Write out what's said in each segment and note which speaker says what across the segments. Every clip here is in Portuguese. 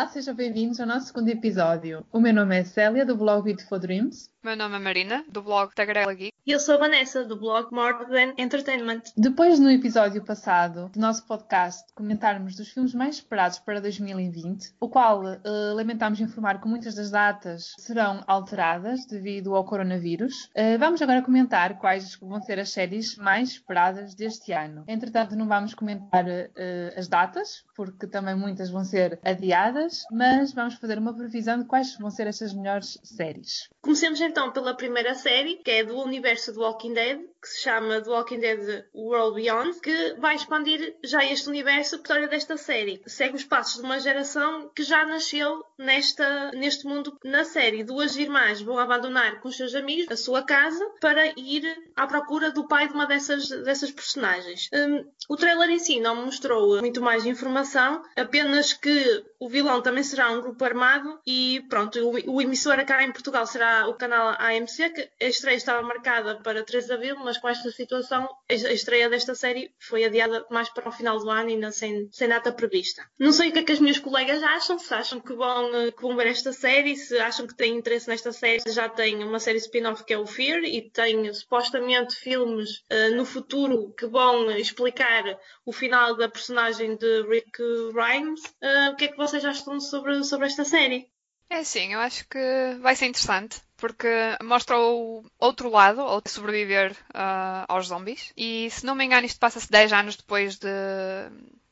Speaker 1: Olá, sejam bem-vindos ao nosso segundo episódio. O meu nome é Célia, do blog Beautiful Dreams.
Speaker 2: Meu nome é Marina, do blog Tagarela Geek.
Speaker 3: E eu sou a Vanessa, do blog More Than Entertainment.
Speaker 1: Depois, no episódio passado do nosso podcast, comentarmos dos filmes mais esperados para 2020, o qual uh, lamentámos informar que muitas das datas serão alteradas devido ao coronavírus, uh, vamos agora comentar quais vão ser as séries mais esperadas deste ano. Entretanto, não vamos comentar uh, as datas, porque também muitas vão ser adiadas, mas vamos fazer uma previsão de quais vão ser estas melhores séries.
Speaker 3: Comecemos então pela primeira série, que é do universo do Walking Dead, que se chama The Walking Dead World Beyond, que vai expandir já este universo. A história desta série segue os passos de uma geração que já nasceu nesta, neste mundo. Na série, duas irmãs vão abandonar com os seus amigos a sua casa para ir à procura do pai de uma dessas, dessas personagens. Um, o trailer em si não mostrou muito mais informação, apenas que o vilão também será um grupo armado e pronto, o, o emissor cá em Portugal será o canal AMC, que a estreia estava marcada para 3 de abril, mas com esta situação a estreia desta série foi adiada mais para o final do ano, ainda sem, sem data prevista. Não sei o que é que as minhas colegas acham, se acham que vão, que vão ver esta série, se acham que têm interesse nesta série. Já tem uma série spin-off que é o Fear e tem supostamente filmes uh, no futuro que vão explicar o final da personagem de Rick Grimes. Uh, o que é que vocês acham sobre, sobre esta série?
Speaker 2: É sim, eu acho que vai ser interessante porque mostra o outro lado, ou sobreviver uh, aos zombies. E se não me engano, isto passa-se 10 anos depois de,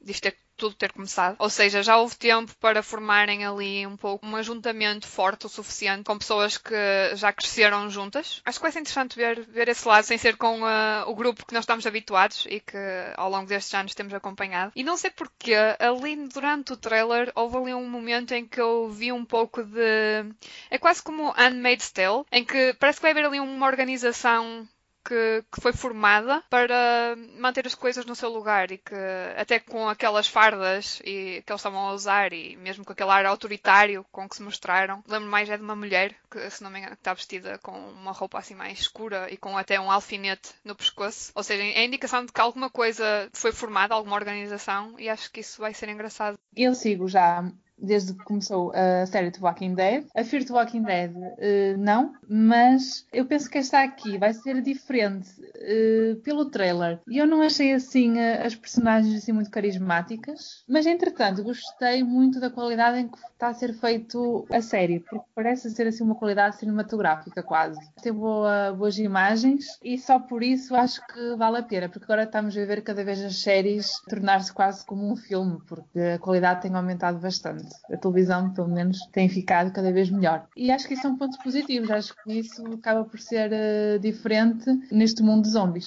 Speaker 2: de isto ter tudo ter começado. Ou seja, já houve tempo para formarem ali um pouco um ajuntamento forte o suficiente com pessoas que já cresceram juntas. Acho que vai ser interessante ver, ver esse lado sem ser com uh, o grupo que nós estamos habituados e que ao longo destes anos temos acompanhado. E não sei porquê, ali durante o trailer houve ali um momento em que eu vi um pouco de. É quase como Handmaid's Tale, em que parece que vai haver ali uma organização que, que, foi formada para manter as coisas no seu lugar e que até com aquelas fardas e, que eles estavam a usar e mesmo com aquele ar autoritário com que se mostraram, lembro mais é de uma mulher que, se não me engano, está vestida com uma roupa assim mais escura e com até um alfinete no pescoço. Ou seja, é indicação de que alguma coisa foi formada, alguma organização e acho que isso vai ser engraçado.
Speaker 1: Eu sigo já desde que começou a série de Walking Dead. A Fear the Walking Dead, uh, não, mas eu penso que esta aqui vai ser diferente uh, pelo trailer. E eu não achei assim uh, as personagens assim muito carismáticas, mas entretanto gostei muito da qualidade em que está a ser feito a série, porque parece ser assim uma qualidade cinematográfica quase. Tem boa, boas imagens e só por isso acho que vale a pena, porque agora estamos a ver cada vez as séries tornar-se quase como um filme, porque a qualidade tem aumentado bastante a televisão, pelo menos, tem ficado cada vez melhor. E acho que isso são pontos positivos, acho que isso acaba por ser uh, diferente neste mundo de zombies.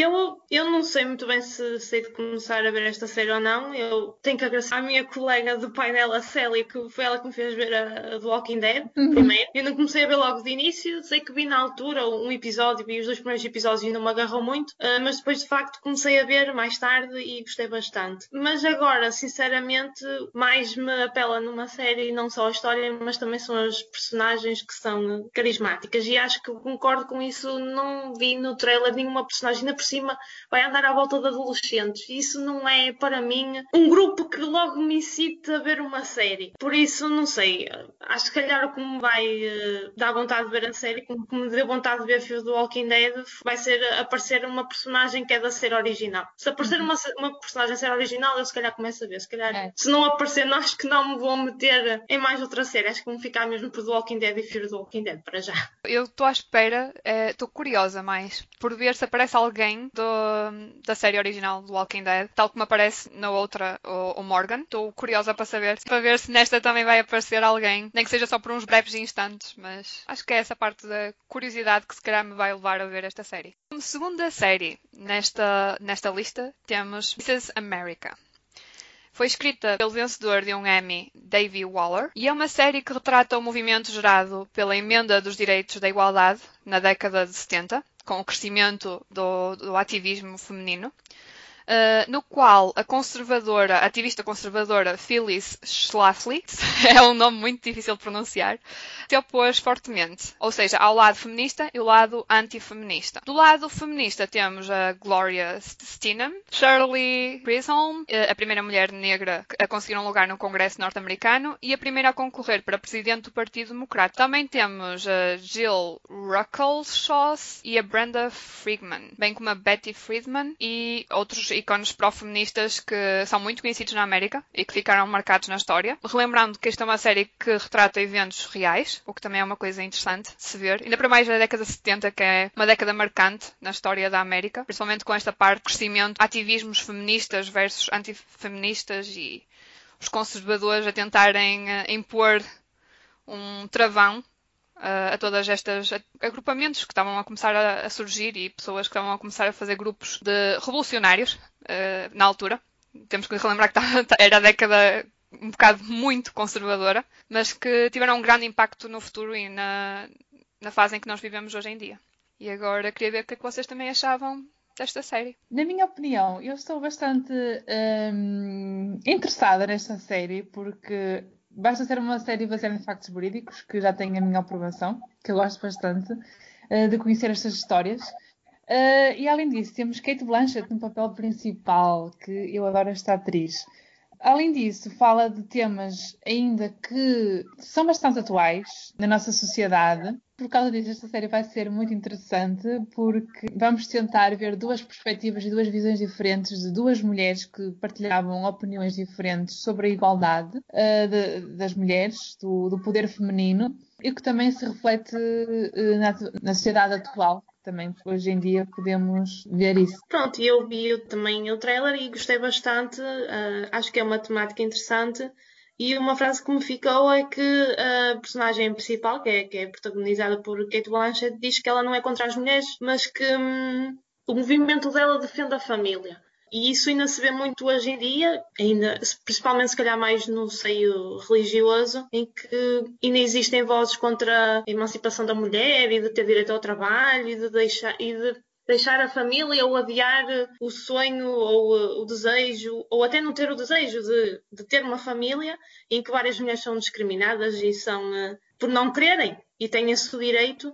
Speaker 3: Eu, eu não sei muito bem se sei de começar a ver esta série ou não. Eu tenho que agradecer à minha colega do painel, a Célia, que foi ela que me fez ver a, a The Walking Dead uhum. primeiro. Eu não comecei a ver logo de início. Sei que vi na altura um episódio e os dois primeiros episódios ainda me agarrou muito, uh, mas depois de facto comecei a ver mais tarde e gostei bastante. Mas agora, sinceramente, mais me apela numa série não só a história, mas também são as personagens que são carismáticas. E acho que concordo com isso. Não vi no trailer nenhuma personagem, ainda cima vai andar à volta de adolescentes. Isso não é, para mim, um grupo que logo me incite a ver uma série. Por isso, não sei. Acho que calhar o que me vai uh, dar vontade de ver a série, como me deu vontade de ver Fear do Walking Dead, vai ser aparecer uma personagem que é da série original. Se aparecer uma, uma personagem da série original, eu se calhar começo a ver. Se calhar, é. se não aparecer, não, acho que não me vou meter em mais outra série. Acho que vou ficar mesmo por The Walking Dead e Fear do Walking Dead para já.
Speaker 2: Eu estou à espera, eh, estou uh, curiosa mais por ver se aparece alguém do, da série original do Walking Dead, tal como aparece na outra, o, o Morgan. Estou curiosa para saber, para ver se nesta também vai aparecer alguém, nem que seja só por uns breves instantes, mas acho que é essa parte da curiosidade que se calhar me vai levar a ver esta série. Como segunda série nesta, nesta lista temos Mrs. America. Foi escrita pelo vencedor de um Emmy, Davey Waller, e é uma série que retrata o movimento gerado pela emenda dos direitos da igualdade na década de 70, com o crescimento do, do ativismo feminino. Uh, no qual a conservadora, a ativista conservadora Phyllis Schlafly, é um nome muito difícil de pronunciar, se opôs fortemente, ou seja, ao lado feminista e o lado antifeminista. Do lado feminista temos a Gloria Steinem, Shirley Chisholm, uh, a primeira mulher negra a conseguir um lugar no Congresso norte-americano e a primeira a concorrer para presidente do Partido Democrata. Também temos a Jill Ruckelshaw e a Brenda Friedman, bem como a Betty Friedman e outros ícones pró-feministas que são muito conhecidos na América e que ficaram marcados na história. Relembrando que esta é uma série que retrata eventos reais, o que também é uma coisa interessante de se ver. Ainda para mais na década de 70, que é uma década marcante na história da América, principalmente com esta parte de crescimento, ativismos feministas versus antifeministas e os conservadores a tentarem uh, impor um travão uh, a todas estas agrupamentos que estavam a começar a, a, surgir e pessoas que estavam a começar a fazer grupos de revolucionários uh, na altura. Temos que relembrar que era a década um bocado muito conservadora, mas que tiveram um grande impacto no futuro e na, na fase em que nós vivemos hoje em dia. E agora queria ver o que, é que vocês também achavam desta série.
Speaker 1: Na minha opinião, eu estou bastante hum, interessada nesta série porque basta ser uma série baseada em factos jurídicos, que já tem a minha aprovação, que eu gosto bastante uh, de conhecer estas histórias. Uh, e além disso, temos Kate Blanchett no papel principal, que eu adoro esta atriz. Além disso, fala de temas ainda que são bastante atuais na nossa sociedade. Por causa disso, esta série vai ser muito interessante porque vamos tentar ver duas perspectivas e duas visões diferentes de duas mulheres que partilhavam opiniões diferentes sobre a igualdade uh, de, das mulheres, do, do, poder feminino e que também se reflete uh, na, na sociedade atual também hoje em dia podemos ver isso.
Speaker 3: Pronto, eu vi também o trailer e gostei bastante, uh, acho que é uma temática interessante. E uma frase que me ficou é que a personagem principal, que é, que é protagonizada por Kate Blanchett, diz que ela não é contra as mulheres, mas que hum, o movimento dela defende a família. E isso ainda se vê muito hoje em dia, ainda, principalmente se calhar mais no seio religioso, em que ainda existem vozes contra a emancipação da mulher e de ter direito ao trabalho e de deixar, e de deixar a família ou adiar o sonho ou o desejo, ou até não ter o desejo de, de ter uma família em que várias mulheres são discriminadas e são uh, por não quererem e têm esse direito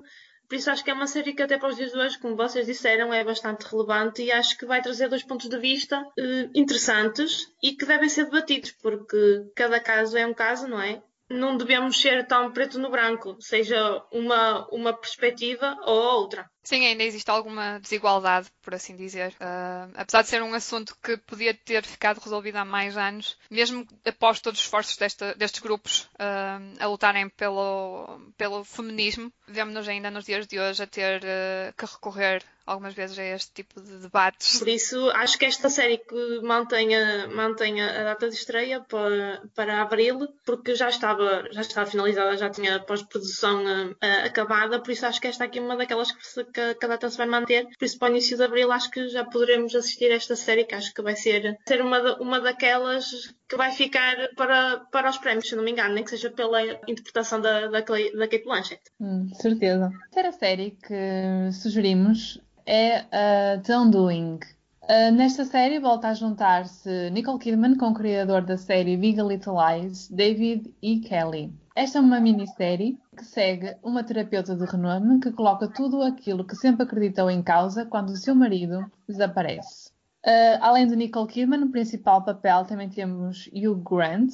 Speaker 3: por isso acho que é uma série que até para os dias de hoje, como vocês disseram, é bastante relevante e acho que vai trazer dois pontos de vista eh, interessantes e que devem ser debatidos, porque cada caso é um caso, não é? Não devemos ser tão preto no branco, seja uma, uma perspectiva ou outra.
Speaker 2: Sim, ainda existe alguma desigualdade, por assim dizer. Uh, apesar de ser um assunto que podia ter ficado resolvido há mais anos, mesmo após todos os esforços desta, destes grupos uh, a lutarem pelo, pelo feminismo, vemos-nos ainda nos dias de hoje a ter uh, que recorrer algumas vezes a este tipo de debates.
Speaker 3: Por isso, acho que esta série que mantenha, mantenha a data de estreia para, para abril, porque já estava, já estava finalizada, já tinha pós-produção acabada, por isso acho que esta aqui é uma daquelas que se que, que a data se vai manter. Por isso, para o início de abril, acho que já poderemos assistir a esta série, que acho que vai ser, ser uma, uma daquelas que vai ficar para, para os prémios, se não me engano, nem que seja pela interpretação da, da, da Kate Blanchett.
Speaker 1: Hum, certeza. A terceira série que sugerimos é a The Undoing. Uh, nesta série volta a juntar-se Nicole Kidman com o criador da série Big Little Lies, David E. Kelly. Esta é uma minissérie que segue uma terapeuta de renome que coloca tudo aquilo que sempre acreditou em causa quando o seu marido desaparece. Uh, além de Nicole Kidman, no principal papel também temos Hugh Grant,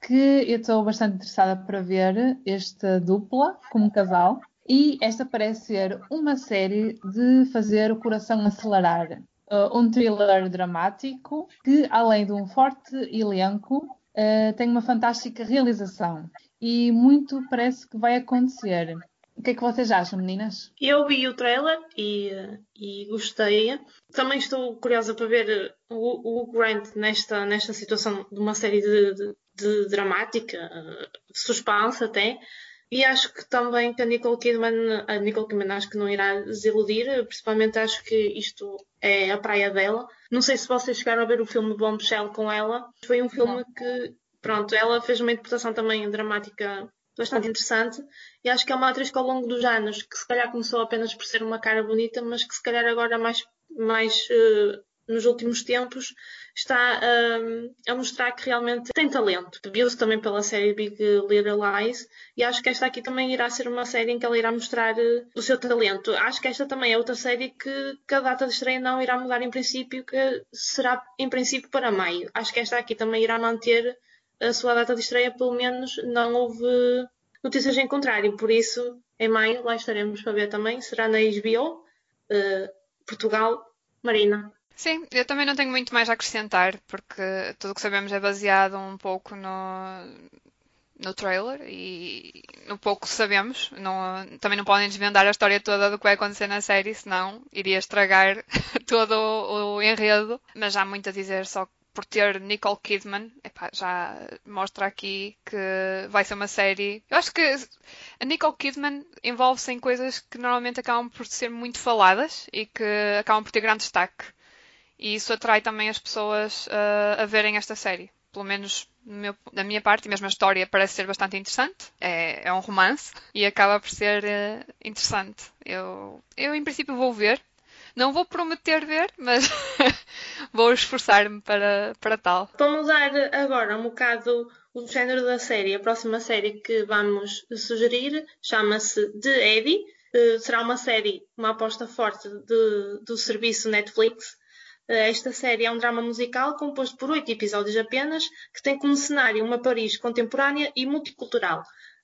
Speaker 1: que eu estou bastante interessada para ver esta dupla como casal. E esta parece ser uma série de fazer o coração acelerar. Uh, um thriller dramático que, além de um forte elenco, uh, tem uma fantástica realização e muito parece que vai acontecer. O que é que vocês acham, meninas?
Speaker 3: Eu vi o trailer e, e gostei. Também estou curiosa para ver o, o Grant nesta, nesta situação de uma série de, de, de dramática, suspense até. E acho que também que a Nicole Kidman, a Nicole Kidman acho que não irá desiludir, principalmente acho que isto é a praia dela. Não sei se vocês chegaram a ver o filme Bombshell com ela. Foi um filme não. que, pronto, ela fez uma interpretação também dramática bastante interessante e acho que é uma atriz que ao longo dos anos, que se calhar começou apenas por ser uma cara bonita, mas que se calhar agora mais, mais uh, nos últimos tempos está um, a mostrar que realmente tem talento. Viu-se também pela série Big Little Lies e acho que esta aqui também irá ser uma série em que ela irá mostrar uh, o seu talento. Acho que esta também é outra série que, que a data de estreia não irá mudar em princípio, que será em princípio para maio. Acho que esta aqui também irá manter a sua data de estreia, pelo menos não houve notícias em contrário, por isso em maio lá estaremos para ver também. Será na HBO, uh, Portugal, Marina.
Speaker 2: Sim, eu também não tenho muito mais a acrescentar, porque tudo o que sabemos é baseado um pouco no, no trailer e no pouco que sabemos. Não, também não podem desvendar a história toda do que vai acontecer na série, senão iria estragar todo o, o enredo. Mas há muito a dizer, só por ter Nicole Kidman, epá, já mostra aqui que vai ser uma série. Eu acho que a Nicole Kidman envolve-se em coisas que normalmente acabam por ser muito faladas e que acabam por ter grande destaque. E isso atrai também as pessoas uh, a verem esta série. Pelo menos meu, da minha parte, e mesmo a história parece ser bastante interessante. É, é um romance e acaba por ser uh, interessante. Eu, eu, em princípio, vou ver. Não vou prometer ver, mas vou esforçar-me para, para tal.
Speaker 3: Para mudar agora um bocado o género da série, a próxima série que vamos sugerir chama-se The Eddie. Uh, será uma série, uma aposta forte de, do serviço Netflix esta série é um drama musical composto por oito episódios apenas, que tem como cenário uma Paris contemporânea e multicultural.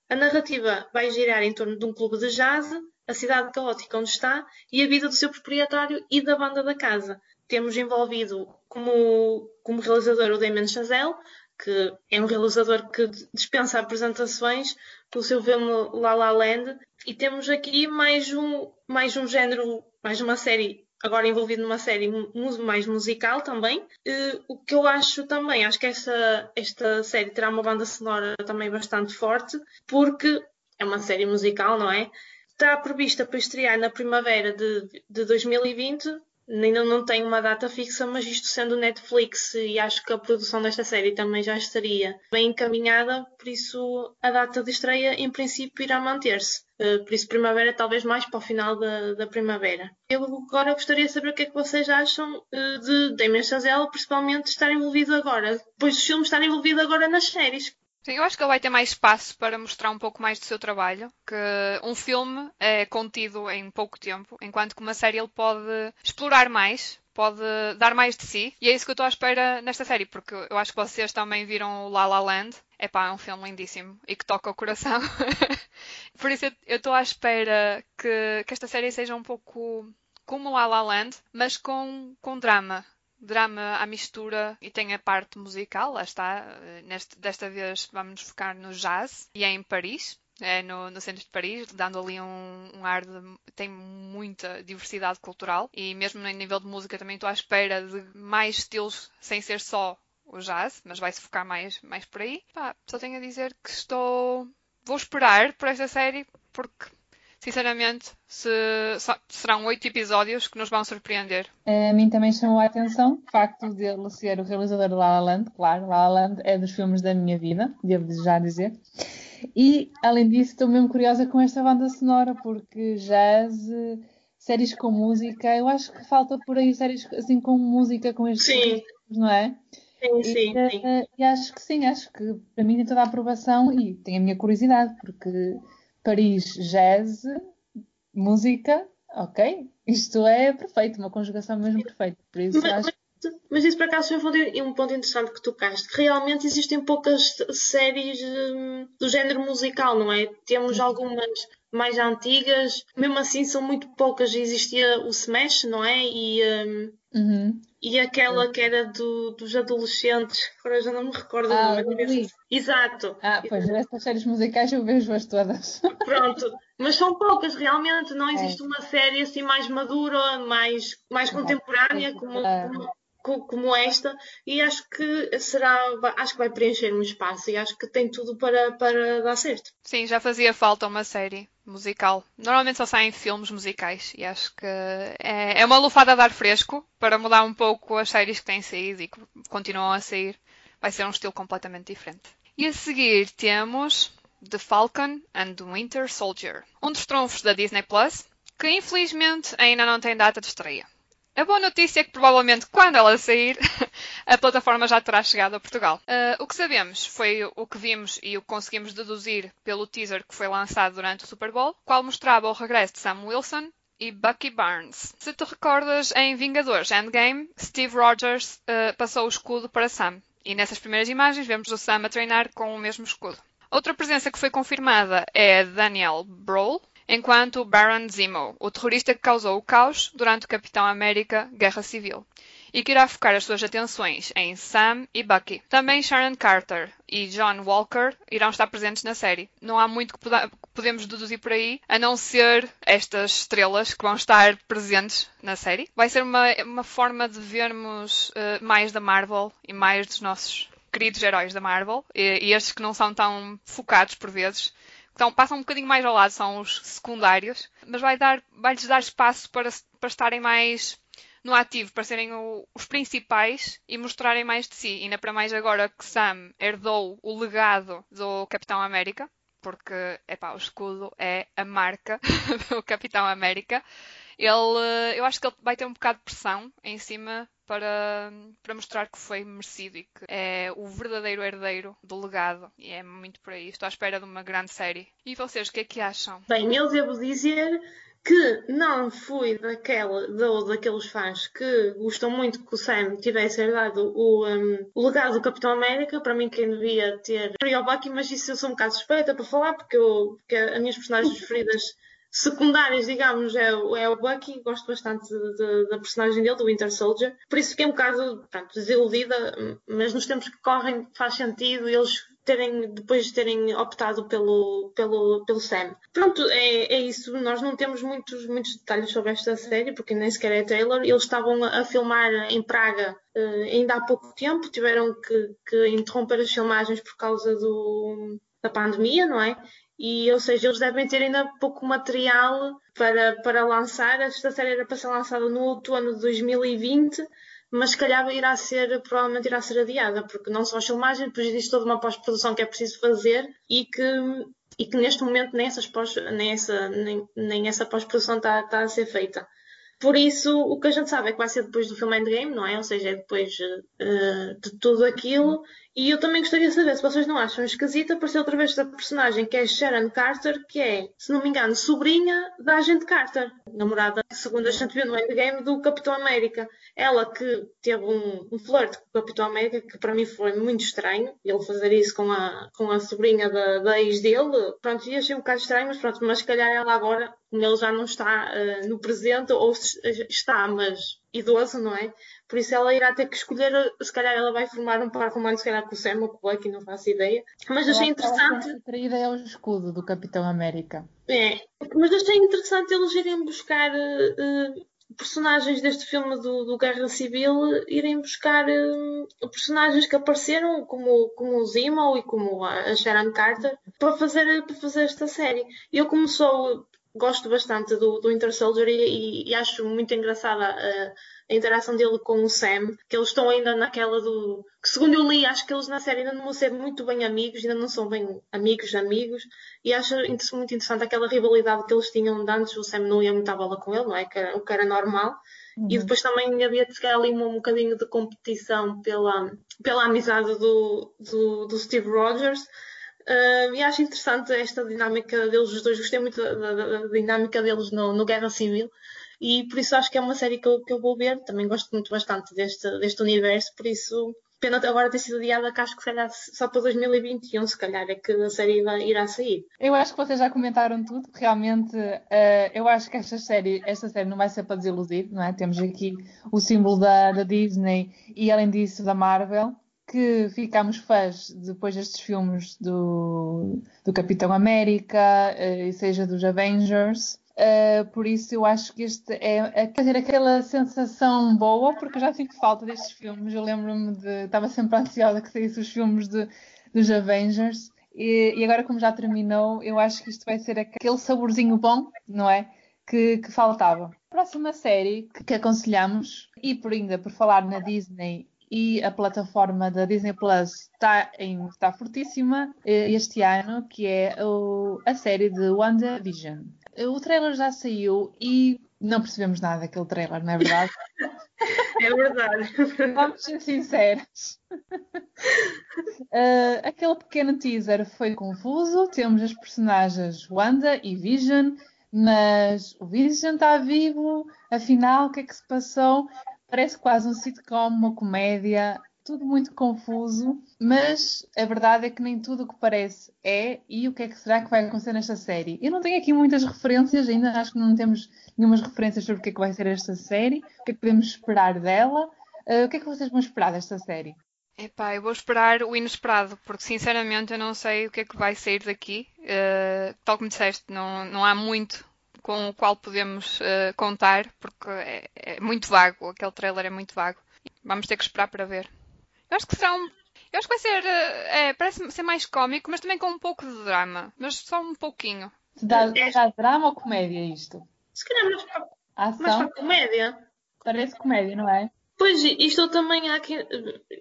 Speaker 3: A narrativa vai girar em torno de um clube de jazz, a cidade caótica onde está e a vida do seu proprietário e da banda da casa. Temos envolvido como, como realizador o Damien Chazelle, que é um realizador que dispensa apresentações pelo seu filme La La Land, e temos aqui mais um, mais um género, mais uma série agora envolvido numa série mais musical também. Uh, o que eu acho também, acho que esta, esta série terá uma banda sonora também bastante forte, porque é uma série musical, não é? Está prevista para estrear na primavera de, de 2020 ainda não tenho uma data fixa, mas isto sendo Netflix e acho que a produção desta série também já estaria bem encaminhada, por isso a data de estreia em princípio irá manter-se. Eh, por isso, primavera, talvez mais para o final da, da primavera. Eu agora gostaria de saber o que é que vocês acham eh, de Damien Chazelle, principalmente estar envolvido agora, depois do filme estar envolvido agora nas séries.
Speaker 2: Sim, eu acho que ele vai ter mais espaço para mostrar um pouco mais do seu trabalho, que um filme é contido em pouco tempo, enquanto que uma série ele pode explorar mais, pode dar mais de si, e é isso que eu estou à espera nesta série, porque eu acho que vocês também viram o La La Land, é pá, é um filme lindíssimo e que toca o coração. Por isso eu estou à espera que, que esta série seja um pouco como La La Land, mas com, com drama drama à mistura e tem a parte musical, lá está. Neste, desta vez vamos nos focar no jazz e é em Paris. É no, no centro de Paris, dando ali um, um ar de. tem muita diversidade cultural e mesmo em nível de música também estou à espera de mais estilos sem ser só o jazz, mas vai-se focar mais, mais por aí. Pá, só tenho a dizer que estou. vou esperar por esta série porque sinceramente, se, serão oito episódios que nos vão surpreender.
Speaker 1: A mim também chamou a atenção o facto de ele ser o realizador de La La Land. Claro, La La Land é dos filmes da minha vida, devo já dizer. E, além disso, estou mesmo curiosa com esta banda sonora, porque jazz, séries com música, eu acho que falta por aí séries assim com música, com estes
Speaker 3: sim.
Speaker 1: não é?
Speaker 3: Sim, sim,
Speaker 1: e, sim. Eh, e acho que sim, acho que para mim tem toda a aprovação e tem a minha curiosidade, porque Paris Jazz, música, ok, isto é perfeito, uma conjugação mesmo perfeita. Por isso
Speaker 3: mas,
Speaker 1: acho...
Speaker 3: mas, mas isso por acaso foi um ponto interessante que tocaste. Realmente existem poucas séries hum, do género musical, não é? Temos algumas mais antigas, mesmo assim são muito poucas. Existia o Smash, não é? E, um,
Speaker 1: uhum.
Speaker 3: e aquela que era do, dos adolescentes, agora já não me recordo
Speaker 1: ah,
Speaker 3: o nome. Exato.
Speaker 1: Ah, pois, estas séries musicais eu vejo-as todas.
Speaker 3: Pronto, mas são poucas realmente, não existe é. uma série assim mais madura, mais, mais contemporânea como, como como esta e acho que será acho que vai preencher um espaço e acho que tem tudo para, para dar certo.
Speaker 2: Sim, já fazia falta uma série musical. Normalmente só saem filmes musicais e acho que é, é uma lufada de ar fresco para mudar um pouco as séries que têm saído e que continuam a sair. Vai ser um estilo completamente diferente. E a seguir temos The Falcon and the Winter Soldier, um dos trunfos da Disney Plus, que infelizmente ainda não tem data de estreia. A boa notícia é que provavelmente quando ela sair, a plataforma já terá chegado a Portugal. Uh, o que sabemos foi o que vimos e o que conseguimos deduzir pelo teaser que foi lançado durante o Super Bowl, qual mostrava o regresso de Sam Wilson e Bucky Barnes. Se te recordas, em Vingadores Endgame, Steve Rogers uh, passou o escudo para Sam. E nessas primeiras imagens vemos o Sam a treinar com o mesmo escudo. Outra presença que foi confirmada é Daniel Brawl, enquanto Baron Zemo, o terrorista que causou o caos durante o Capitão América Guerra Civil, e que irá focar as suas atenções em Sam e Bucky. Também Sharon Carter e John Walker irão estar presentes na série. Não há muito que podemos deduzir por aí, a não ser estas estrelas que vão estar presentes na série. Vai ser uma, uma forma de vermos uh, mais da Marvel e mais dos nossos queridos heróis da Marvel, e, e estes que não são tão focados por vezes então passam um bocadinho mais ao lado, são os secundários, mas vai dar, vai-lhes dar espaço para, para estarem mais no ativo, para serem o, os principais e mostrarem mais de si. Ainda para mais agora que Sam herdou o legado do Capitão América, porque epá, o escudo é a marca do Capitão América. Ele, eu acho que ele vai ter um bocado de pressão em cima para, para mostrar que foi merecido e que é o verdadeiro herdeiro do legado. E é muito por aí. Estou à espera de uma grande série. E vocês, o que é que acham?
Speaker 3: Bem, eu devo dizer que não fui daquela, do, daqueles fãs que gostam muito que o Sam tivesse herdado o, um, o legado do Capitão América. Para mim, quem devia ter seria o Bucky, mas isso eu sou um bocado suspeita para falar, porque, eu, porque as minhas personagens preferidas secundárias, digamos, é, é o Bucky. Gosto bastante de, de, da personagem dele, do Winter Soldier. Por isso fiquei um bocado pronto, desiludida, mas nos tempos que correm faz sentido eles terem, depois de terem optado pelo, pelo, pelo Sam. Pronto, é, é isso. Nós não temos muitos, muitos detalhes sobre esta série, porque nem sequer é trailer. Eles estavam a filmar em Praga uh, ainda há pouco tempo, tiveram que, que interromper as filmagens por causa do, da pandemia, não é? E, ou seja, eles devem ter ainda pouco material para, para lançar. Esta série era para ser lançada no outono de 2020, mas se calhar irá ser, provavelmente irá ser adiada, porque não só as filmagens, depois existe toda uma pós-produção que é preciso fazer e que, e que neste momento nem, essas pós, nem essa, nem, nem essa pós-produção está, está a ser feita. Por isso, o que a gente sabe é que vai ser depois do filme Endgame, não é? Ou seja, é depois uh, de tudo aquilo. E eu também gostaria de saber se vocês não acham esquisita aparecer outra vez esta personagem que é Sharon Carter, que é, se não me engano, sobrinha da Agente Carter, namorada, segundo a gente viu no Endgame, do Capitão América. Ela que teve um, um flerte com o Capitão América, que para mim foi muito estranho, ele fazer isso com a, com a sobrinha da, da ex dele. Pronto, ia achei um bocado estranho, mas pronto, mas se calhar ela agora, como ele já não está uh, no presente, ou está, mas idoso, não é? Por isso ela irá ter que escolher, se calhar ela vai formar um par romântico, se calhar com o Sam ou com o Bucky, não faço ideia. Mas achei interessante. A
Speaker 1: traída é o escudo do Capitão América.
Speaker 3: É, mas achei interessante eles irem buscar uh, personagens deste filme do, do, Guerra Civil, irem buscar uh, personagens que apareceram, como, como o Zemo e como a Sharon Carter, para fazer, para fazer esta série. Eu, como sou gosto bastante do, do Inter Soldier e, e, acho muito engraçada a, a, interação dele com o Sam, que eles estão ainda naquela do. que segundo eu li, acho que eles na série ainda não vão ser muito bem amigos, ainda não são bem amigos, amigos, e acho muito interessante aquela rivalidade que eles tinham de antes, o Sam não ia muita bola com ele, não é? Que era, o que era normal. Uhum. E depois também havia de ficar ali um, um bocadinho de competição pela, pela amizade do, do, do Steve Rogers. Uh, e acho interessante esta dinâmica deles, os dois. Gostei muito da, da, da dinâmica deles no, no, Guerra Civil e por isso acho que é uma série que eu, que eu vou ver. Também gosto muito bastante deste, deste universo, por isso pena agora ter sido adiada, que acho que se calhar só para 2021, se calhar é que a série irá sair.
Speaker 1: Eu acho que vocês já comentaram tudo, realmente uh, eu acho que esta série, esta série não vai ser para desiludir, não é? Temos aqui o símbolo da, da Disney e além disso da Marvel que ficámos fãs depois destes filmes do, do Capitão América, uh, e seja dos Avengers. Uh, por isso eu acho que este é, é quer dizer, aquela sensação boa, porque eu já sinto falta destes filmes. Eu lembro-me de. Estava sempre ansiosa que saísse os filmes de, dos Avengers. E, e, agora, como já terminou, eu acho que isto vai ser aquele saborzinho bom, não é? Que, que faltava. Próxima série que, que aconselhamos, e por ainda por falar na Disney e a plataforma da Disney Plus está, em, está fortíssima eh, este ano, que é o, a série de WandaVision. O trailer já saiu e não percebemos nada daquele trailer, não é verdade?
Speaker 3: é verdade.
Speaker 1: Vamos ser sinceros. Uh, aquele pequeno teaser foi confuso. Temos as personagens Wanda e Vision, mas o Vision está vivo. Afinal, o que é que se passou? Parece quase um sitcom, uma comédia tudo muito confuso, mas a verdade é que nem tudo o que parece é e o que é que será que vai acontecer nesta série. Eu não tenho aqui muitas referências, ainda acho que não temos nenhumas referências sobre o que é que vai ser esta série, o que é que podemos esperar dela. Uh, o que é que vocês vão esperar desta série?
Speaker 2: Epá, eu vou esperar o inesperado, porque sinceramente eu não sei o que é que vai sair daqui. Uh, tal como disseste, não, não há muito com o qual podemos uh, contar, porque é, é muito vago, aquele trailer é muito vago. Vamos ter que esperar para ver. Eu acho que será um. Eu acho que vai ser. Eh, é, parece ser mais cómico, mas também com um pouco de drama. Mas só um pouquinho.
Speaker 1: Dá, dá drama ou comédia isto?
Speaker 3: Se calhar mais para, Ação? mais para comédia.
Speaker 1: Parece comédia, não é?
Speaker 3: Pois, isto também há aqui.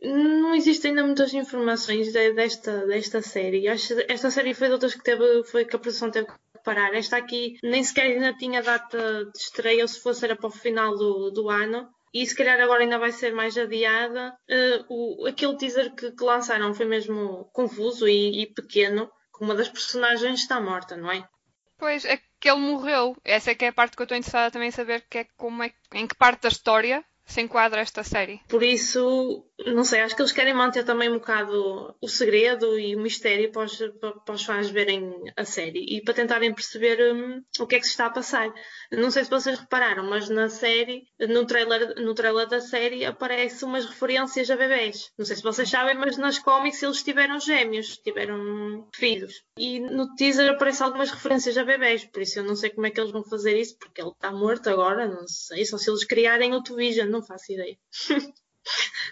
Speaker 3: Não existem ainda muitas informações desta, desta série. Esta série foi de outras que, teve, foi que a produção teve que parar. Esta aqui nem sequer ainda tinha data de estreia, ou se fosse era para o final do, do ano e se calhar agora ainda vai ser mais adiada. Uh, o, aquele teaser que, que, lançaram foi mesmo confuso e, e, pequeno, que uma das personagens está morta, não é?
Speaker 2: Pois, é que ele morreu. Essa é que é a parte que eu estou interessada também em saber, que é como é, em que parte da história se enquadra esta série.
Speaker 3: Por isso, não sei, acho que eles querem manter também um bocado o segredo e o mistério para os, fãs verem a série e para tentarem perceber um, o que é que se está a passar. Não sei se vocês repararam, mas na série, no trailer, no trailer da série, aparecem umas referências a bebés. Não sei se vocês sabem, mas nas cómics eles tiveram gêmeos, tiveram filhos. E no teaser aparecem algumas referências a bebés, por isso eu não sei como é que eles vão fazer isso, porque ele está morto agora, não sei, só se eles criarem outro Vision, não faço ideia.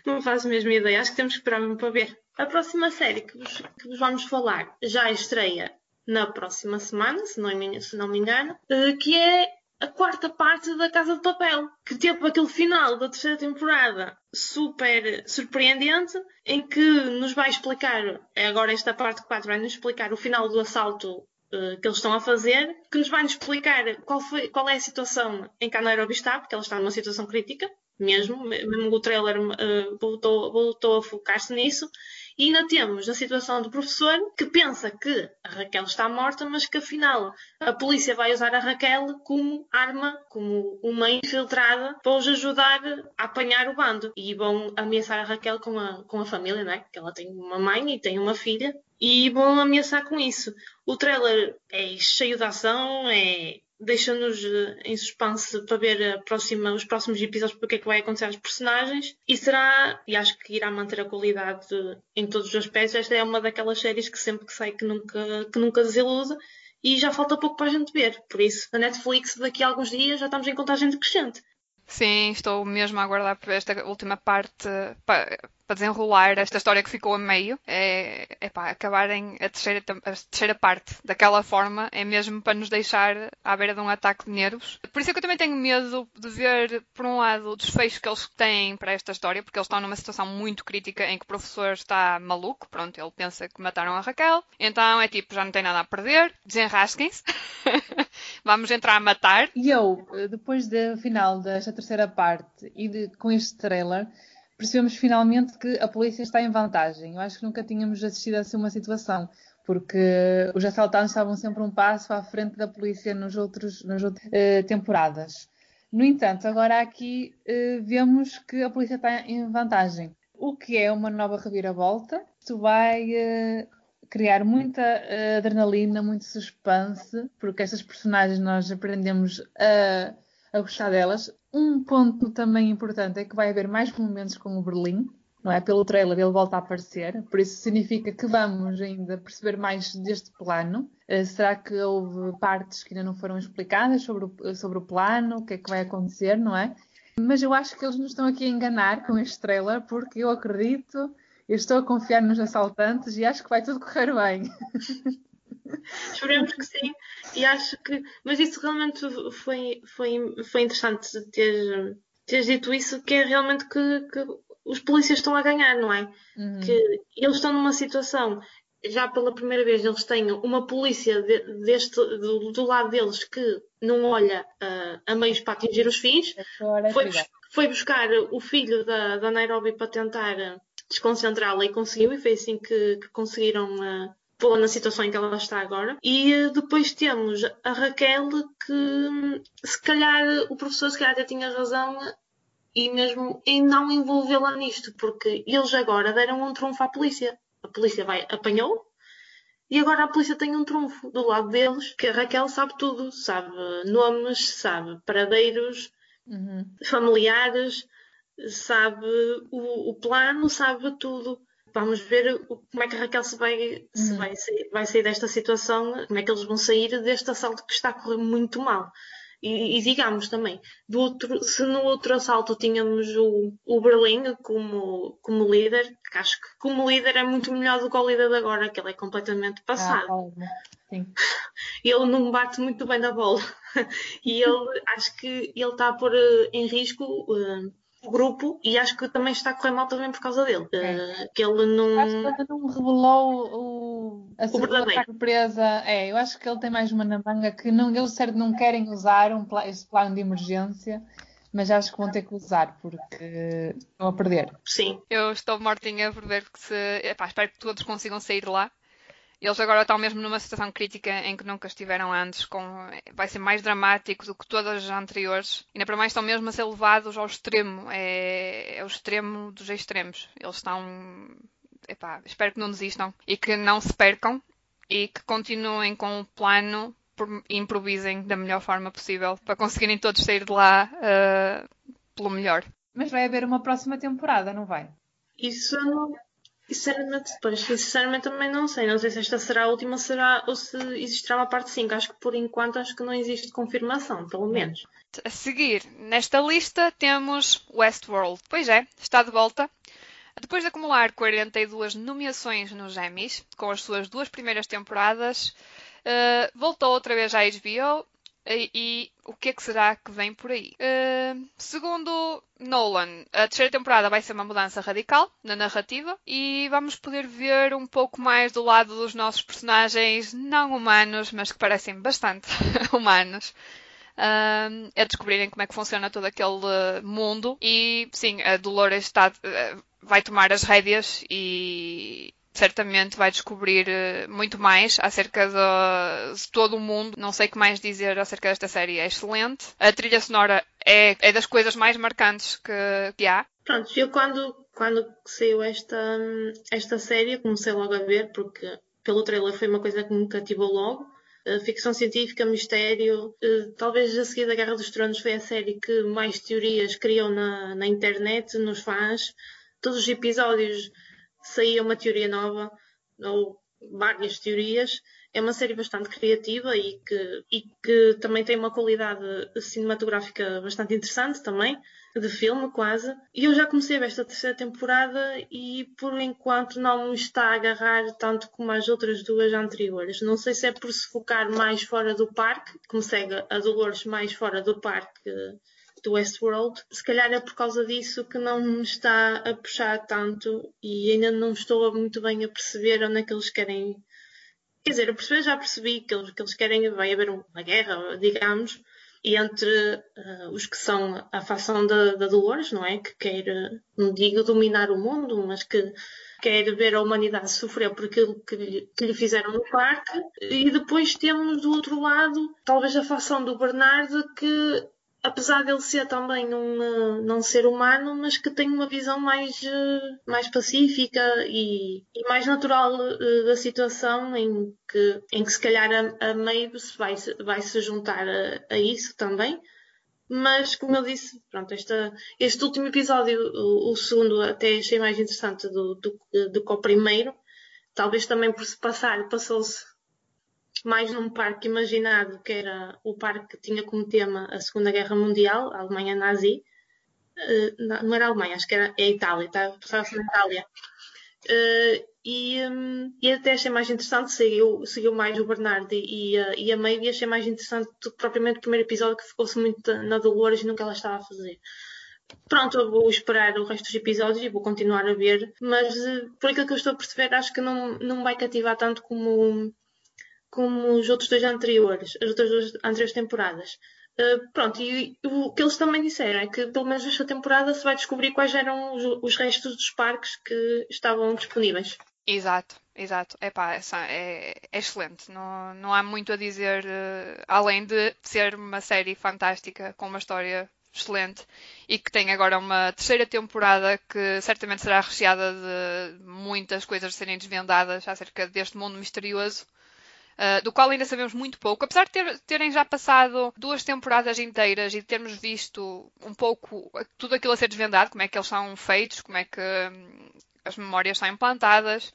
Speaker 3: não faço mesmo ideia. Acho que temos que esperar mesmo para ver. A próxima série que vos, que vos vamos falar já estreia na próxima semana, se não, se não me engano, eh, que é a quarta parte da Casa de Papel, que teve aquele final da terceira temporada super surpreendente, em que nos vai explicar, é agora esta parte 4 vai nos explicar o final do assalto uh, que eles estão a fazer, que nos vai nos explicar qual, foi, qual é a situação em que a Nairobi está, porque ela está numa situação crítica, mesmo, mesmo o trailer uh, voltou, voltou a focar-se nisso. E ainda temos a situação do professor que pensa que a Raquel está morta, mas que afinal a polícia vai usar a Raquel como arma, como uma infiltrada, para os ajudar a apanhar o bando. E vão ameaçar a Raquel com a, com a família, não é? Que ela tem uma mãe e tem uma filha. E vão ameaçar com isso. O trailer é cheio de ação, é deixa-nos eh, em suspense para ver próxima, os próximos episódios porque é que vai acontecer aos personagens e será, e acho que irá manter a qualidade em todos os aspectos. Esta é uma daquelas séries que sempre que sai que nunca, que nunca desilude e já falta pouco para a gente ver. Por isso, a Netflix daqui a alguns dias já estamos em contagem decrescente.
Speaker 2: Sim, estou mesmo a aguardar por esta última parte para, desenrolar esta história que ficou a meio. É, é pá, acabarem a terceira, a terceira parte daquela forma é mesmo para nos deixar à beira de um ataque de nervos. Por isso é que eu também tenho medo de ver, por um lado, o desfecho que eles têm para esta história, porque eles estão numa situação muito crítica em que o professor está maluco, pronto, ele pensa que mataram a Raquel, então é tipo, já não tem nada a perder, desenrasquem-se. Vamos entrar a matar.
Speaker 1: E eu, depois do final desta terceira parte e de, com este trailer, percebemos finalmente que a polícia está em vantagem. Eu acho que nunca tínhamos assistido a assim uma situação, porque os assaltantes estavam sempre um passo à frente da polícia nos outros, nas outras uh, temporadas. No entanto, agora aqui uh, vemos que a polícia está em vantagem, o que é uma nova reviravolta. Isto vai criar muita uh, adrenalina, muito suspense, porque estas personagens nós aprendemos a, a gostar delas. Um ponto também importante é que vai haver mais momentos com o Berlim, não é? Pelo trailer ele volta a aparecer, por isso significa que vamos ainda perceber mais deste plano. Uh, será que houve partes que ainda não foram explicadas sobre o, sobre o plano, o que é que vai acontecer, não é? Mas eu acho que eles nos estão aqui a enganar com este trailer, porque eu acredito eu estou a confiar nos assaltantes e acho que vai tudo correr bem.
Speaker 3: Esperemos que sim. E acho que. Mas isso realmente foi, foi, foi interessante ter, ter dito isso, que é realmente que, que os polícias estão a ganhar, não é? Uhum. Que eles estão numa situação já pela primeira vez eles têm uma polícia de, deste, do, do, lado deles que não olha uh, a meios para atingir os fins. Foi, foi, buscar o filho da, da Nairobi para tentar desconcentrá-la e conseguiu, e foi assim que, que conseguiram uh, pô-la na situação em que ela está agora. E uh, depois temos a Raquel que se calhar o professor se calhar até tinha razão e mesmo em não envolvê-la nisto, porque eles agora deram um trunfo à polícia a polícia vai, apanhou, e agora a polícia tem um trunfo do lado deles, que a Raquel sabe tudo, sabe nomes, sabe paradeiros, uhum. familiares, sabe o, o, plano, sabe tudo. Vamos ver como é que a Raquel se vai, se uhum. vai, sair, vai sair desta situação, como é que eles vão sair deste assalto que está a correr muito mal. E, e, digamos também, do outro, se no outro assalto tínhamos o, o Berlim como, como líder, que acho que como líder é muito melhor do que o líder de agora, que ele é completamente passado. Ah, sim. Ele não bate muito bem da bola. E ele, acho que ele está a pôr eh, em risco uh, o grupo e acho que também está a correr mal também por causa dele. É. Uh, que ele não.
Speaker 1: Acho que ele não revelou o, a sua surpresa. É, eu acho que ele tem mais uma na manga que não, eles certo não querem usar um, esse plano de emergência. Mas acho que vão ter que usar porque estão a perder.
Speaker 3: Sim.
Speaker 2: Eu estou mortinha por ver que se. Epá, espero que todos consigam sair lá eles agora estão mesmo numa situação crítica em que nunca estiveram antes, com... vai ser mais dramático do que todas as anteriores. E ainda para mais estão mesmo a ser levados ao extremo, é, é o extremo dos extremos. Eles estão, Epá, espero que não desistam e que não se percam e que continuem com o plano e improvisem da melhor forma possível para conseguirem todos sair de lá uh, pelo melhor.
Speaker 1: Mas vai haver uma próxima temporada, não vai?
Speaker 3: Isso não, Sinceramente, depois, sinceramente também não sei. Não sei se esta será a última será, ou se existirá uma parte 5. Acho que por enquanto acho que não existe confirmação, pelo menos.
Speaker 2: A seguir, nesta lista temos Westworld. Pois é, está de volta. Depois de acumular 42 nomeações nos Emmys, com as suas duas primeiras temporadas, uh, voltou outra vez à HBO e, o que é que será que vem por aí? Uh, segundo Nolan, a terceira temporada vai ser uma mudança radical na narrativa e vamos poder ver um pouco mais do lado dos nossos personagens não humanos, mas que parecem bastante humanos. Uh, a descobrirem como é que funciona todo aquele mundo e sim, a Dolores está, uh, vai tomar as rédeas e certamente vai descobrir eh, muito mais acerca de, todo o mundo. Não sei o que mais dizer acerca desta série. É excelente. A trilha sonora é, é das coisas mais marcantes que, que há.
Speaker 3: Pronto, eu quando, quando saiu esta, esta série comecei logo a ver, porque pelo trailer foi uma coisa que me cativou logo. Uh, ficção científica, mistério. Uh, talvez a seguir da Guerra dos Tronos foi a série que mais teorias criou na, na internet, nos fãs. Todos os episódios saía uma teoria nova, ou várias teorias. É uma série bastante criativa e que, e que também tem uma qualidade cinematográfica bastante interessante também, de filme quase. E eu já comecei a ver esta terceira temporada e por enquanto não me está a agarrar tanto como as outras duas anteriores. Não sei se é por se focar mais fora do parque, como segue a Dolores mais fora do parque do Westworld. Se calhar é por causa disso que não me está a puxar tanto e ainda não estou muito bem a perceber onde é que eles querem. Quer dizer, eu percebi, já percebi que eles, que eles querem, vai haver uma guerra, digamos, entre uh, os que são a facção da, da Dolores, não é? Que quer, não digo dominar o mundo, mas que quer ver a humanidade sofrer por aquilo que lhe, que lhe fizeram no parque. E depois temos do outro lado, talvez a facção do Bernardo, que apesar dele ser também um não ser humano, mas que tem uma visão mais, eh, mais pacífica e, e mais natural uh, da situação em que, em que se calhar a, a Maeve vai, vai se juntar a, a, isso também. Mas, como eu disse, pronto, esta, este último episódio, o, o, segundo, até achei mais interessante do, do, do que o primeiro. Talvez também por se passar, passou-se mais num parque imaginado, que era o parque que tinha como tema a Segunda Guerra Mundial, a Alemanha nazi. Uh, não era a Alemanha, acho que era é a Itália, tá? passava na Itália. Uh, e, um, e até achei mais interessante, seguiu, seguiu mais o Bernardo e, a, e a Maeve e achei mais interessante do que propriamente o primeiro episódio que ficou-se muito na Dolores e no que ela estava a fazer. pronto, eu vou esperar o resto dos episódios e vou continuar a ver, mas eh, por aquilo que eu estou a perceber, acho que não, não vai cativar tanto como, como os outros dois anteriores, as outras duas anteriores temporadas. Uh, pronto, e o que eles também disseram é que pelo menos esta temporada se vai descobrir quais eram os, os restos dos parques que estavam disponíveis.
Speaker 2: Exato, exato. Epá, é, é, é excelente. Não, não há muito a dizer uh, além de ser uma série fantástica com uma história excelente e que tem agora uma terceira temporada que certamente será recheada de muitas coisas serem desvendadas acerca deste mundo misterioso. Uh, do qual ainda sabemos muito pouco, apesar de ter, terem já passado duas temporadas inteiras e de termos visto um pouco tudo aquilo a ser desvendado, como é que eles são feitos, como é que hum, as memórias são implantadas.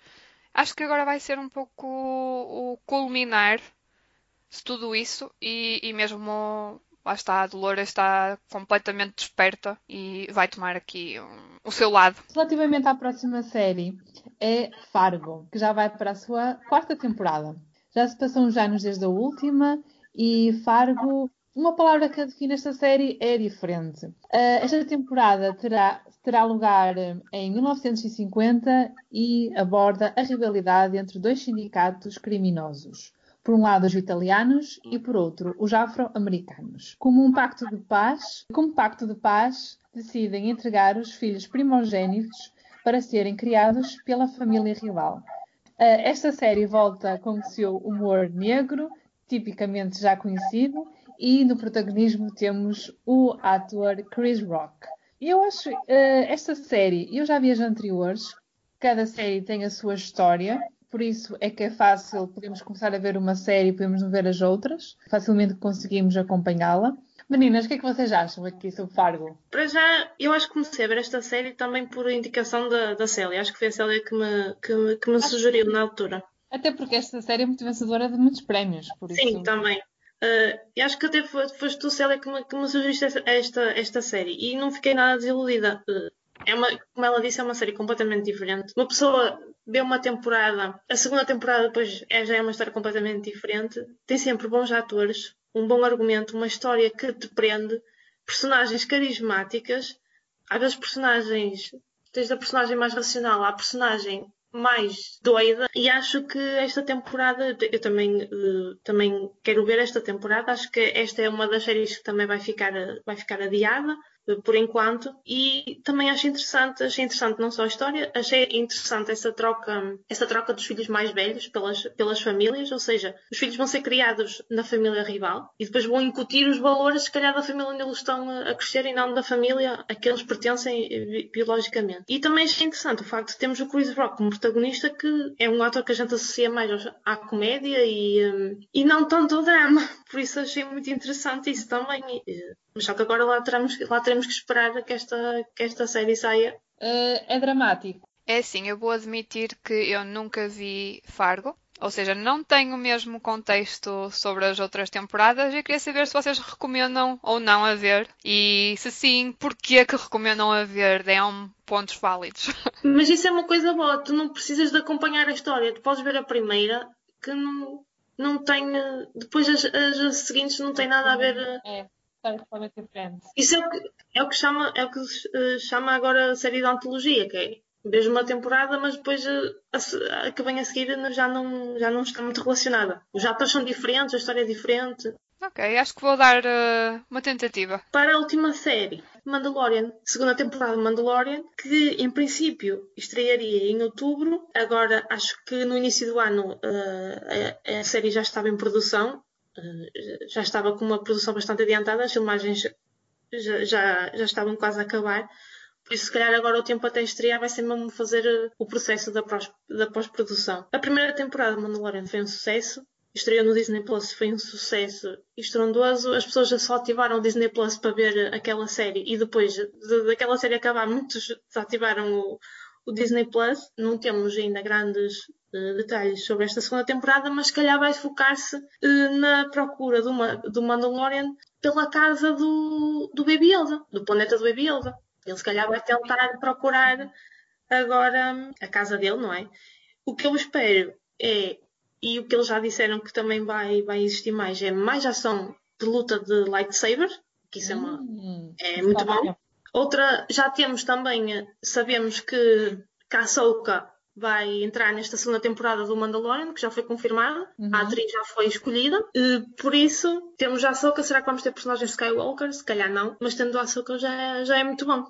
Speaker 2: Acho que agora vai ser um pouco o culminar de tudo isso e, e mesmo lá está, a Dolores está completamente desperta e vai tomar aqui um, o seu lado.
Speaker 1: Relativamente à próxima série, é Fargo, que já vai para a sua quarta temporada. Já se passou uns anos desde a última e Fargo, uma palavra que define esta série é diferente. Uh, esta temporada terá, terá lugar em 1950 e aborda a rivalidade entre dois sindicatos criminosos por um lado os italianos e por outro os afro-americanos. Como um pacto de paz, como pacto de paz, decidem entregar os filhos primogênitos para serem criados pela família rival. Eh, esta série volta com o seu humor negro, tipicamente já conhecido, e no protagonismo temos o ator Chris Rock. Eu acho uh, esta série, eu já vi as anteriores, cada série tem a sua história, por isso é que é fácil, podemos começar a ver uma série e podemos ver as outras, facilmente conseguimos acompanhá-la. Meninas, o que é que vocês acham aqui sobre Fargo?
Speaker 3: Para já, eu acho que comecei a ver esta série também por indicação da, da Célia. Acho que foi a Célia que me, que, que me sugeriu na altura.
Speaker 1: Até porque esta série é muito vencedora de muitos prémios, por isso.
Speaker 3: Sim, também. Uh, e acho que até foste tu, Célia, que me, que me sugeriste esta, esta série. E não fiquei nada desiludida. Uh, é uma, como ela disse, é uma série completamente diferente. Uma pessoa vê uma temporada, a segunda temporada depois é, já é uma história completamente diferente. Tem sempre bons atores, um bom argumento, uma história que te prende, personagens carismáticas, às vezes personagens, desde a personagem mais racional à personagem mais doida e acho que esta temporada eu também uh, também quero ver esta temporada acho que esta é uma das séries que também vai ficar vai ficar adiada por enquanto. E também acho interessante, achei interessante não só a história, achei interessante essa troca, essa troca dos filhos mais velhos pelas, pelas famílias, ou seja, os filhos vão ser criados na família rival e depois vão incutir os valores, se calhar, da família onde eles estão a crescer e não da família a que eles pertencem eh, biologicamente. E também achei interessante o facto de termos o Chris Rock como protagonista, que é um ator que a gente associa mais à comédia e, um, e não tanto ao drama. Por isso achei muito interessante isso também. Mas só que agora lá teremos, lá teremos que esperar que esta, que esta série saia.
Speaker 1: Uh, é dramático.
Speaker 2: É assim, eu vou admitir que eu nunca vi Fargo. Ou seja, não tenho o mesmo contexto sobre as outras temporadas e queria saber se vocês recomendam ou não a ver. E se sim, porquê que recomendam a ver? Deem pontos válidos.
Speaker 3: Mas isso é uma coisa boa, tu não precisas de acompanhar a história, tu podes ver a primeira que não, não tem. Depois as, as, as seguintes não têm nada a ver.
Speaker 1: É totalmente diferente.
Speaker 3: Isso é o que, é o que, chama, é o que uh, chama agora a série de antologia, que é vejo uma temporada, mas depois uh, a, a, que vem a seguir já não, já não está muito relacionada. Os atores são diferentes, a história é diferente.
Speaker 2: Ok, acho que vou dar uh, uma tentativa.
Speaker 3: Para a última série, Mandalorian, segunda temporada de Mandalorian, que em princípio estrearia em outubro. Agora acho que no início do ano uh, a, a, série já estava em produção eh, já estava com uma produção bastante adiantada, as filmagens já, já, já estavam quase a acabar. Por isso, se calhar agora o tempo até estrear vai ser mesmo fazer eh, o processo da, pós-produção. A primeira temporada de Mandalorian foi um sucesso. Estreou no Disney Plus, foi um sucesso estrondoso. As pessoas já só ativaram o Disney Plus para ver aquela série e depois de, daquela série acabar, muitos desativaram o, o Disney Plus. Não temos ainda grandes detalhes sobre esta segunda temporada, mas se calhar vai focar-se uh, na procura do, do Mandalorian pela casa do, do Baby Yoda, do planeta do Baby Yoda. Ele se calhar vai tentar procurar agora a casa dele, não é? O que eu espero é, e o que eles já disseram que também vai, vai existir mais, é mais ação de luta de lightsaber, que isso é, uma, hum, é muito bom. Outra, já temos também, sabemos que, que a Ahsoka vai entrar nesta segunda temporada do Mandalorian, que já foi confirmada. Uhum. A atriz já foi escolhida. E, por isso, temos a Ahsoka. Será que vamos ter personagens Skywalker? Se calhar não. Mas tendo a Ahsoka já, já é muito bom.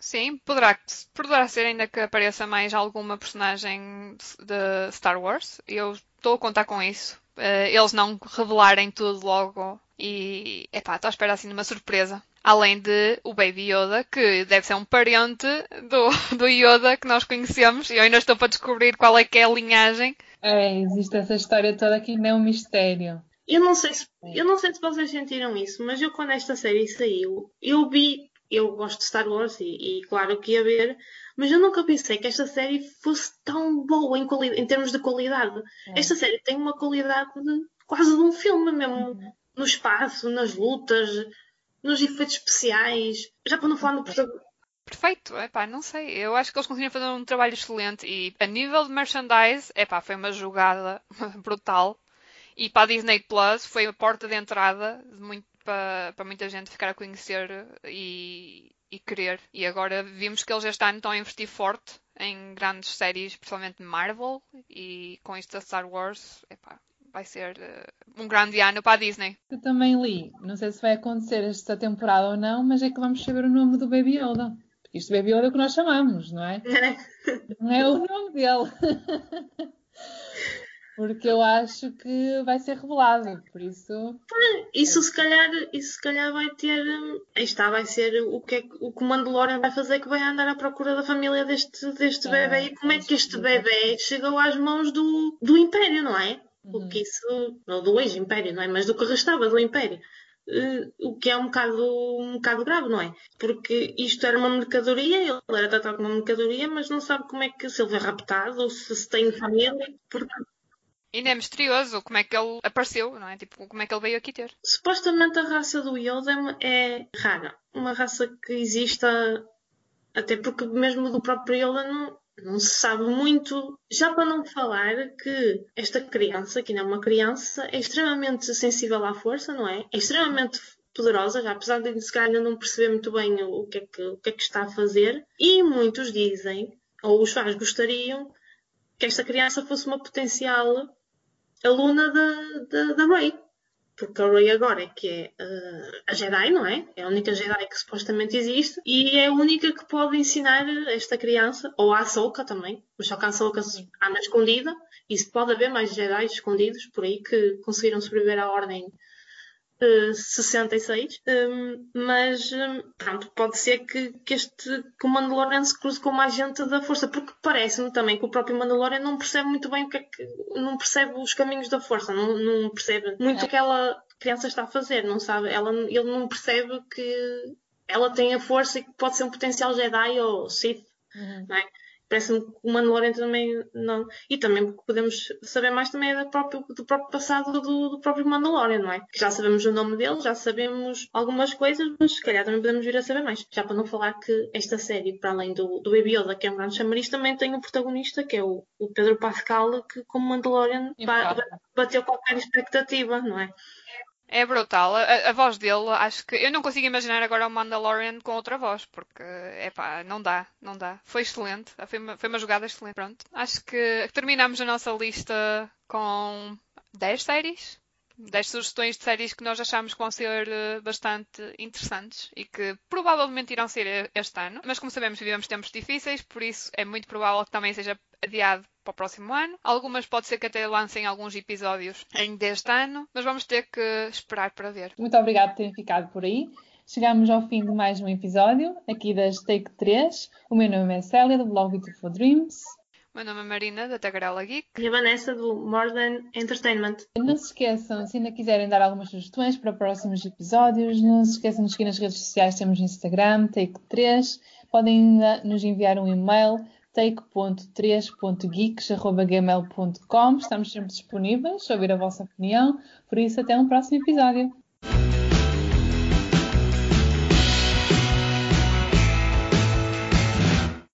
Speaker 2: Sim, poderá, poderá ser ainda que apareça mais alguma personagem de Star Wars. Eu estou a contar com isso. Uh, eles não revelarem tudo logo e, epá, estou à espera assim de uma surpresa. Além de o Baby Yoda, que deve ser um parente do, do Yoda que nós conhecemos. E eu ainda estou para descobrir qual é que é a linhagem.
Speaker 1: É, existe essa história toda que ainda é um mistério.
Speaker 3: Eu não sei se, eu não sei se vocês sentiram isso, mas eu quando esta série saiu, eu vi, eu gosto de Star Wars e, e claro que ia ver, mas eu nunca pensei que esta série fosse tão boa em, em termos de qualidade. É. Esta série tem uma qualidade de, quase de um filme mesmo. Uhum no espaço, nas lutas, nos efeitos especiais. Já para não falar no protagonista.
Speaker 2: Perfeito, epá, não sei. Eu acho que eles conseguiram fazer um trabalho excelente e a nível de merchandise, epá, foi uma jogada brutal. E para a Disney Plus foi a porta de entrada de muito, para, para muita gente ficar a conhecer e, e querer. E agora vimos que eles este ano estão a investir forte em grandes séries, principalmente Marvel, e com isto da Star Wars, epá, vai ser uh, um grande ano para a Disney.
Speaker 1: Eu também li, não sei se vai acontecer esta temporada ou não, mas é que vamos saber o nome do Baby Yoda. Porque isto Baby Yoda é o que nós chamamos, não é? não é o nome dele. Porque eu acho que vai ser revelado, por isso.
Speaker 3: Isso se calhar, isso se calhar vai ter. Aí está, vai ser o que, é, o que o Mandalorian vai fazer que vai andar à procura da família deste, deste é, bebê e como é que este bebê chegou às mãos do, do Império, não é? Uhum. O que isso, não do ex-império, não é? Mas do que restava do império. Uh, o que é um bocado, um bocado grave, não é? Porque isto era uma mercadoria, ele era tratado como uma mercadoria, mas não sabe como é que se ele foi raptado ou se, se tem família. Porque...
Speaker 2: Ainda é misterioso como é que ele apareceu, não é? Tipo, como é que ele veio aqui ter.
Speaker 3: Supostamente a raça do Yoda é rara. Uma raça que exista, até porque mesmo do próprio Yoda não, se sabe muito. Já para não falar que esta criança, que não é uma criança, é extremamente sensível à força, não é? É extremamente poderosa, já apesar de se calhar não perceber muito bem o que, é que, o que é que está a fazer. E muitos dizem, ou os fãs gostariam, que esta criança fosse uma potencial aluna da, da, da Rey porque a Rey agora é que é uh, a Jedi, não é? É a única Jedi que supostamente existe e é a única que pode ensinar esta criança, ou a Ahsoka também, mas só que a Ahsoka anda escondida e se pode haver mais Jedi escondidos por aí que conseguiram sobreviver à Ordem 66, um, mas um, pronto, pode ser que, que este que o Mandalorian se cruze com mais gente da força, porque parece-me também que o próprio Mandalorian não percebe muito bem o que é que não percebe os caminhos da força, não, não percebe muito o que aquela criança está a fazer, não sabe, ela, ele não percebe que ela tem a força e que pode ser um potencial Jedi ou Sith, uhum. não é? Parece-me que o Mandalorian também não. E também podemos saber mais também é do próprio, do próprio passado do, do próprio Mandalorian, não é? Que já sabemos o nome dele, já sabemos algumas coisas, mas se calhar também podemos vir a saber mais. Já para não falar que esta série, para além do, do Baby Yoda, que é um grande chamariz, também tem um protagonista que é o, o Pedro Pascal, que como Mandalorian bateu qualquer expectativa, não é?
Speaker 2: É brutal. A, a, voz dele, acho que. Eu não consigo imaginar agora o Mandalorian com outra voz, porque, é pá, não dá, não dá. Foi excelente. Foi uma, foi uma jogada excelente. Pronto. Acho que terminamos a nossa lista com 10 séries. 10 sugestões de séries que nós achamos que vão ser eh, bastante interessantes e que provavelmente irão ser este ano. Mas como sabemos, vivemos tempos difíceis, por isso é muito provável que também seja adiado para o próximo ano. Algumas pode ser que até lancem alguns episódios ainda este ano, mas vamos ter que esperar para ver.
Speaker 1: Muito obrigado por terem ficado por aí. Chegamos ao fim de mais um episódio, aqui das Take 3. O meu nome é Célia, do blog Beautiful Dreams.
Speaker 2: O meu nome é Marina, da Tagarela Geek.
Speaker 3: E a Vanessa, do Modern Entertainment.
Speaker 1: Não se esqueçam, se ainda quiserem dar algumas sugestões para próximos episódios, não se esqueçam de seguir nas redes sociais, temos Instagram, Take3. Podem nos enviar um e-mail take.3.geeks.gmail.com Estamos sempre disponíveis a ouvir a vossa opinião, por isso até um próximo episódio.